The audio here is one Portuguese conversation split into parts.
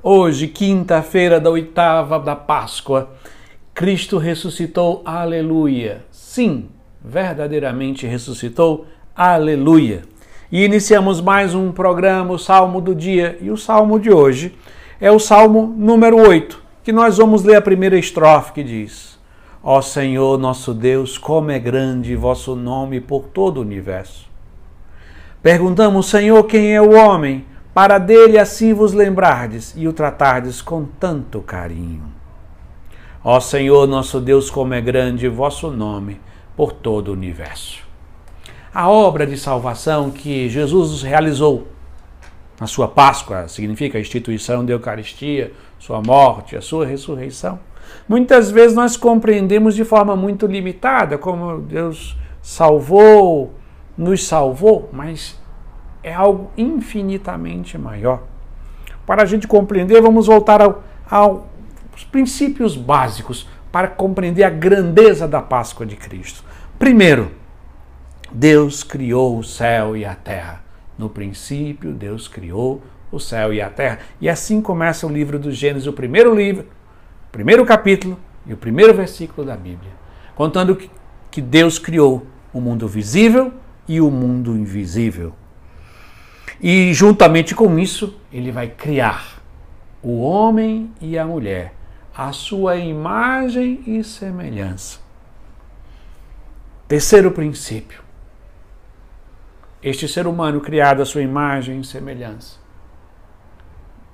Hoje, quinta-feira da oitava da Páscoa, Cristo ressuscitou, aleluia. Sim, verdadeiramente ressuscitou, aleluia. E iniciamos mais um programa, o Salmo do Dia, e o Salmo de hoje é o Salmo número 8, que nós vamos ler a primeira estrofe que diz: Ó Senhor nosso Deus, como é grande vosso nome por todo o universo. Perguntamos, Senhor, quem é o homem? Para dele assim vos lembrardes e o tratardes com tanto carinho. Ó Senhor nosso Deus, como é grande vosso nome por todo o universo. A obra de salvação que Jesus realizou na sua Páscoa, significa a instituição da Eucaristia, sua morte, a sua ressurreição. Muitas vezes nós compreendemos de forma muito limitada como Deus salvou, nos salvou, mas é algo infinitamente maior. Para a gente compreender, vamos voltar ao, aos princípios básicos para compreender a grandeza da Páscoa de Cristo. Primeiro, Deus criou o céu e a terra. No princípio, Deus criou o céu e a terra. E assim começa o livro do Gênesis, o primeiro livro, o primeiro capítulo e o primeiro versículo da Bíblia, contando que, que Deus criou o mundo visível e o mundo invisível. E juntamente com isso, ele vai criar o homem e a mulher, a sua imagem e semelhança. Terceiro princípio. Este ser humano criado à sua imagem e semelhança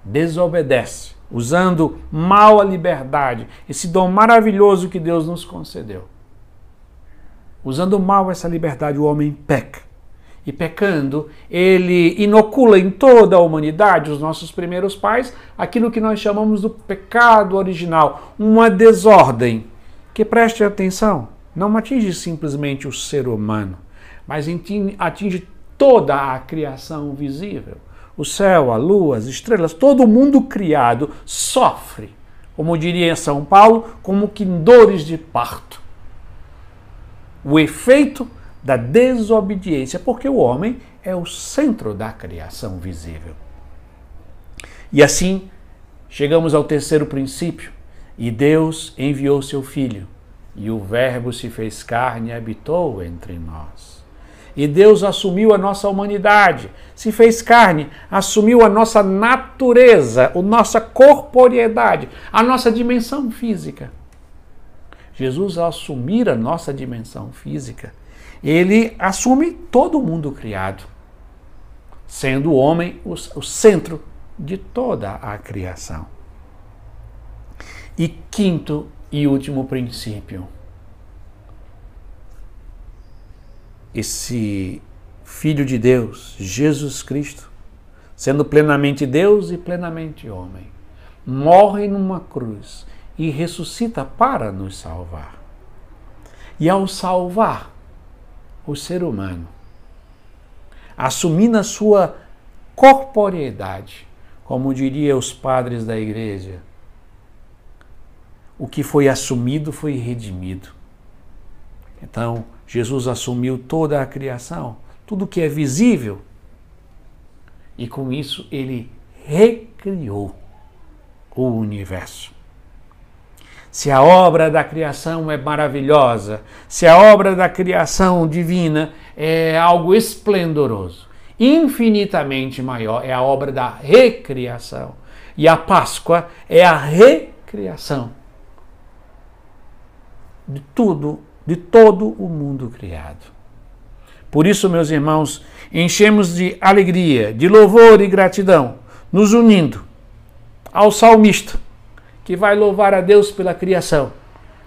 desobedece, usando mal a liberdade, esse dom maravilhoso que Deus nos concedeu. Usando mal essa liberdade, o homem peca e pecando, ele inocula em toda a humanidade, os nossos primeiros pais, aquilo que nós chamamos do pecado original, uma desordem. Que preste atenção, não atinge simplesmente o ser humano, mas atinge toda a criação visível. O céu, a lua, as estrelas, todo mundo criado sofre, como diria São Paulo, como que em dores de parto. O efeito da desobediência, porque o homem é o centro da criação visível. E assim, chegamos ao terceiro princípio, e Deus enviou seu Filho, e o Verbo se fez carne e habitou entre nós. E Deus assumiu a nossa humanidade, se fez carne, assumiu a nossa natureza, a nossa corporeidade, a nossa dimensão física. Jesus, ao assumir a nossa dimensão física, ele assume todo o mundo criado, sendo o homem o, o centro de toda a criação. E quinto e último princípio. Esse Filho de Deus, Jesus Cristo, sendo plenamente Deus e plenamente homem, morre numa cruz e ressuscita para nos salvar. E ao salvar, o ser humano, assumindo a sua corporeidade, como diriam os padres da igreja. O que foi assumido foi redimido. Então, Jesus assumiu toda a criação, tudo que é visível, e com isso ele recriou o universo se a obra da criação é maravilhosa, se a obra da criação divina é algo esplendoroso, infinitamente maior é a obra da recriação. E a Páscoa é a recriação de tudo, de todo o mundo criado. Por isso, meus irmãos, enchemos de alegria, de louvor e gratidão, nos unindo ao salmista que vai louvar a Deus pela criação.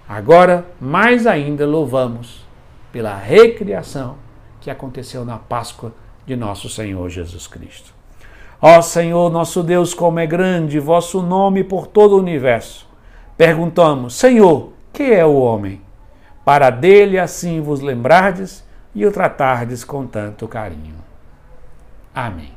Agora, mais ainda, louvamos pela recriação que aconteceu na Páscoa de nosso Senhor Jesus Cristo. Ó Senhor, nosso Deus, como é grande vosso nome por todo o universo. Perguntamos, Senhor, que é o homem? Para dele assim vos lembrardes e o tratardes com tanto carinho. Amém.